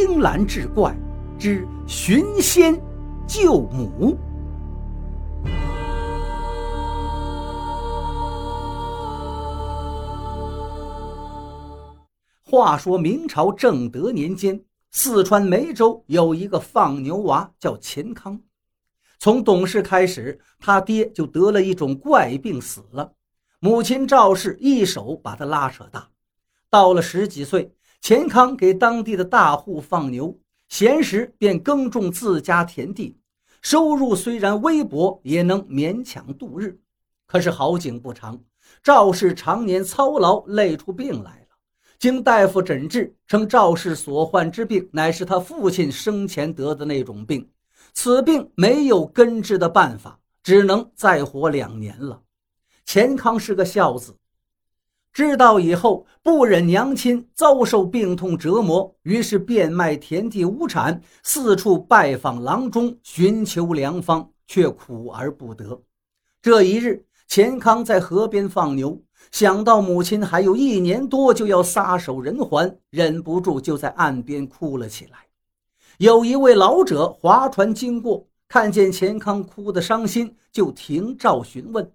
青蓝志怪之寻仙救母。话说明朝正德年间，四川梅州有一个放牛娃叫钱康。从懂事开始，他爹就得了一种怪病死了，母亲赵氏一手把他拉扯大。到了十几岁，钱康给当地的大户放牛，闲时便耕种自家田地，收入虽然微薄，也能勉强度日。可是好景不长，赵氏常年操劳，累出病来了。经大夫诊治，称赵氏所患之病乃是他父亲生前得的那种病，此病没有根治的办法，只能再活两年了。钱康是个孝子，知道以后不忍娘亲遭受病痛折磨，于是变卖田地无产，四处拜访郎中寻求良方，却苦而不得。这一日，钱康在河边放牛。想到母亲还有一年多就要撒手人寰，忍不住就在岸边哭了起来。有一位老者划船经过，看见钱康哭得伤心，就停棹询问。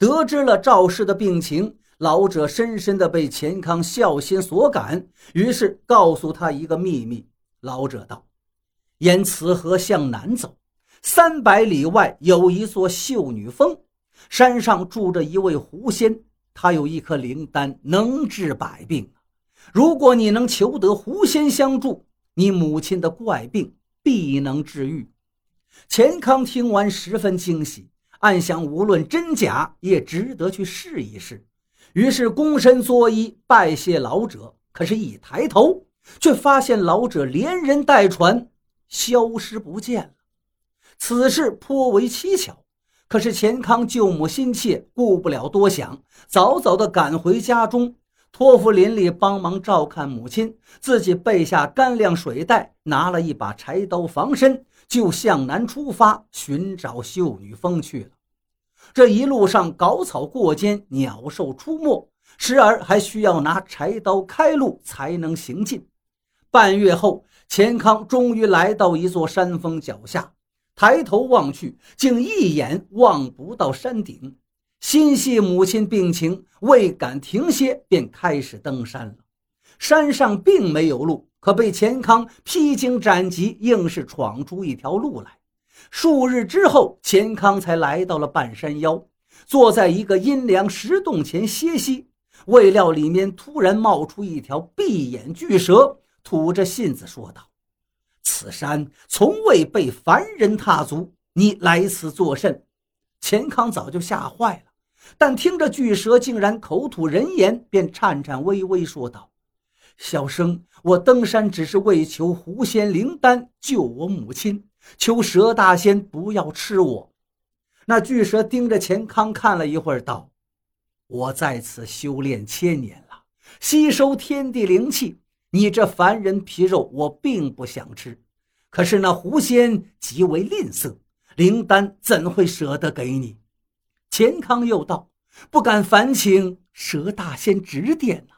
得知了赵氏的病情，老者深深地被钱康孝心所感，于是告诉他一个秘密。老者道：“沿此河向南走，三百里外有一座秀女峰，山上住着一位狐仙。”他有一颗灵丹，能治百病。如果你能求得狐仙相助，你母亲的怪病必能治愈。钱康听完十分惊喜，暗想无论真假，也值得去试一试。于是躬身作揖，拜谢老者。可是，一抬头，却发现老者连人带船消失不见了。此事颇为蹊跷。可是钱康救母心切，顾不了多想，早早的赶回家中，托付邻里帮忙照看母亲，自己备下干粮水袋，拿了一把柴刀防身，就向南出发寻找秀女峰去了。这一路上搞草过肩，鸟兽出没，时而还需要拿柴刀开路才能行进。半月后，钱康终于来到一座山峰脚下。抬头望去，竟一眼望不到山顶。心系母亲病情，未敢停歇，便开始登山了。山上并没有路，可被钱康披荆斩棘，硬是闯出一条路来。数日之后，钱康才来到了半山腰，坐在一个阴凉石洞前歇息。未料里面突然冒出一条闭眼巨蛇，吐着信子说道。此山从未被凡人踏足，你来此作甚？钱康早就吓坏了，但听着巨蛇竟然口吐人言，便颤颤巍巍说道：“小生我登山只是为求狐仙灵丹救我母亲，求蛇大仙不要吃我。”那巨蛇盯着钱康看了一会儿，道：“我在此修炼千年了，吸收天地灵气。”你这凡人皮肉，我并不想吃，可是那狐仙极为吝啬，灵丹怎会舍得给你？钱康又道：“不敢烦请蛇大仙指点呐。”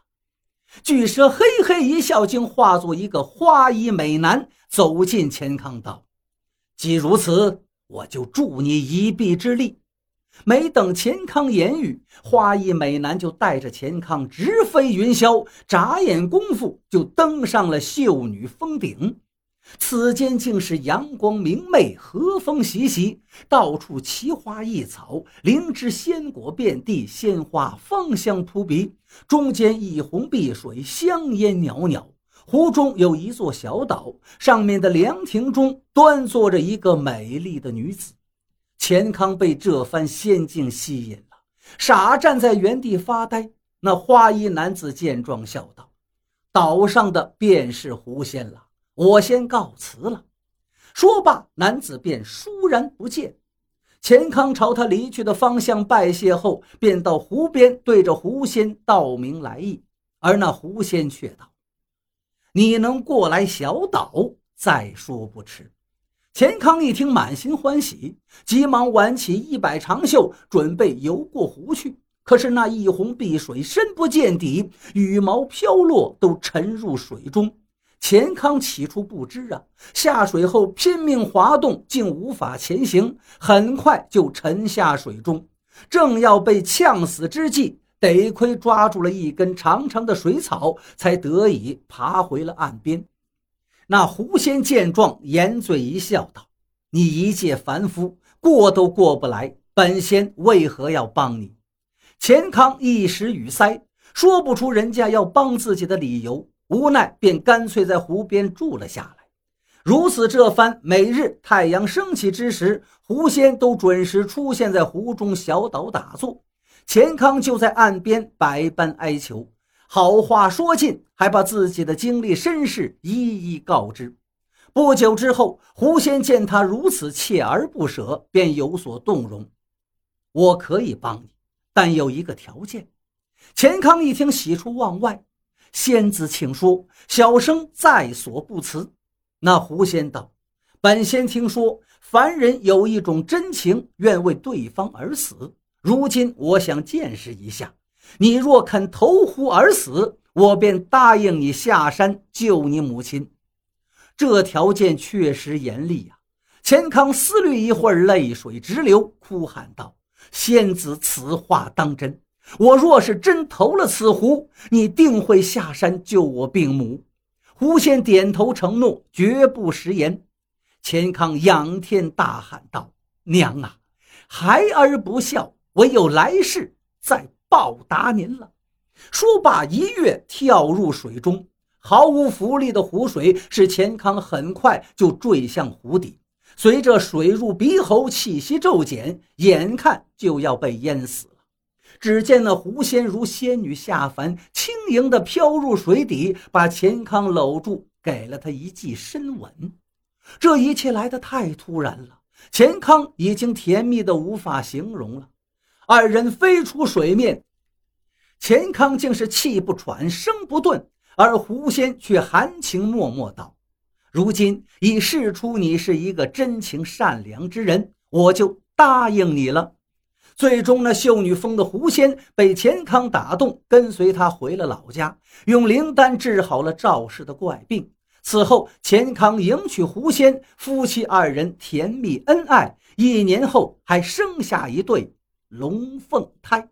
巨蛇嘿嘿一笑，竟化作一个花衣美男，走进钱康道：“既如此，我就助你一臂之力。”没等钱康言语，花衣美男就带着钱康直飞云霄，眨眼功夫就登上了秀女峰顶。此间竟是阳光明媚，和风习习，到处奇花异草，灵芝鲜果遍地，鲜花芳香扑鼻。中间一泓碧水，香烟袅袅。湖中有一座小岛，上面的凉亭中端坐着一个美丽的女子。钱康被这番仙境吸引了，傻站在原地发呆。那花衣男子见状，笑道：“岛上的便是狐仙了，我先告辞了。”说罢，男子便倏然不见。钱康朝他离去的方向拜谢后，便到湖边对着狐仙道明来意。而那狐仙却道：“你能过来小岛，再说不迟。”钱康一听，满心欢喜，急忙挽起一百长袖，准备游过湖去。可是那一泓碧水深不见底，羽毛飘落，都沉入水中。钱康起初不知啊，下水后拼命滑动，竟无法前行，很快就沉下水中。正要被呛死之际，得亏抓住了一根长长的水草，才得以爬回了岸边。那狐仙见状，掩嘴一笑，道：“你一介凡夫，过都过不来，本仙为何要帮你？”钱康一时语塞，说不出人家要帮自己的理由，无奈便干脆在湖边住了下来。如此这番，每日太阳升起之时，狐仙都准时出现在湖中小岛打坐。钱康就在岸边百般哀求。好话说尽，还把自己的经历身世一一告知。不久之后，狐仙见他如此锲而不舍，便有所动容。我可以帮你，但有一个条件。钱康一听，喜出望外。仙子，请说，小生在所不辞。那狐仙道：“本仙听说，凡人有一种真情，愿为对方而死。如今，我想见识一下。”你若肯投湖而死，我便答应你下山救你母亲。这条件确实严厉呀！钱康思虑一会儿，泪水直流，哭喊道：“仙子，此话当真？我若是真投了此湖，你定会下山救我病母？”狐仙点头承诺，绝不食言。钱康仰天大喊道：“娘啊，孩儿不孝，唯有来世再。”报答您了。说罢，一跃跳入水中，毫无浮力的湖水使钱康很快就坠向湖底。随着水入鼻喉，气息骤减，眼看就要被淹死了。只见那狐仙如仙女下凡，轻盈地飘入水底，把钱康搂住，给了他一记深吻。这一切来得太突然了，钱康已经甜蜜的无法形容了。二人飞出水面，钱康竟是气不喘，声不顿，而狐仙却含情脉脉道：“如今已试出你是一个真情善良之人，我就答应你了。”最终，那秀女峰的狐仙被钱康打动，跟随他回了老家，用灵丹治好了赵氏的怪病。此后，钱康迎娶狐仙，夫妻二人甜蜜恩爱，一年后还生下一对。龙凤胎。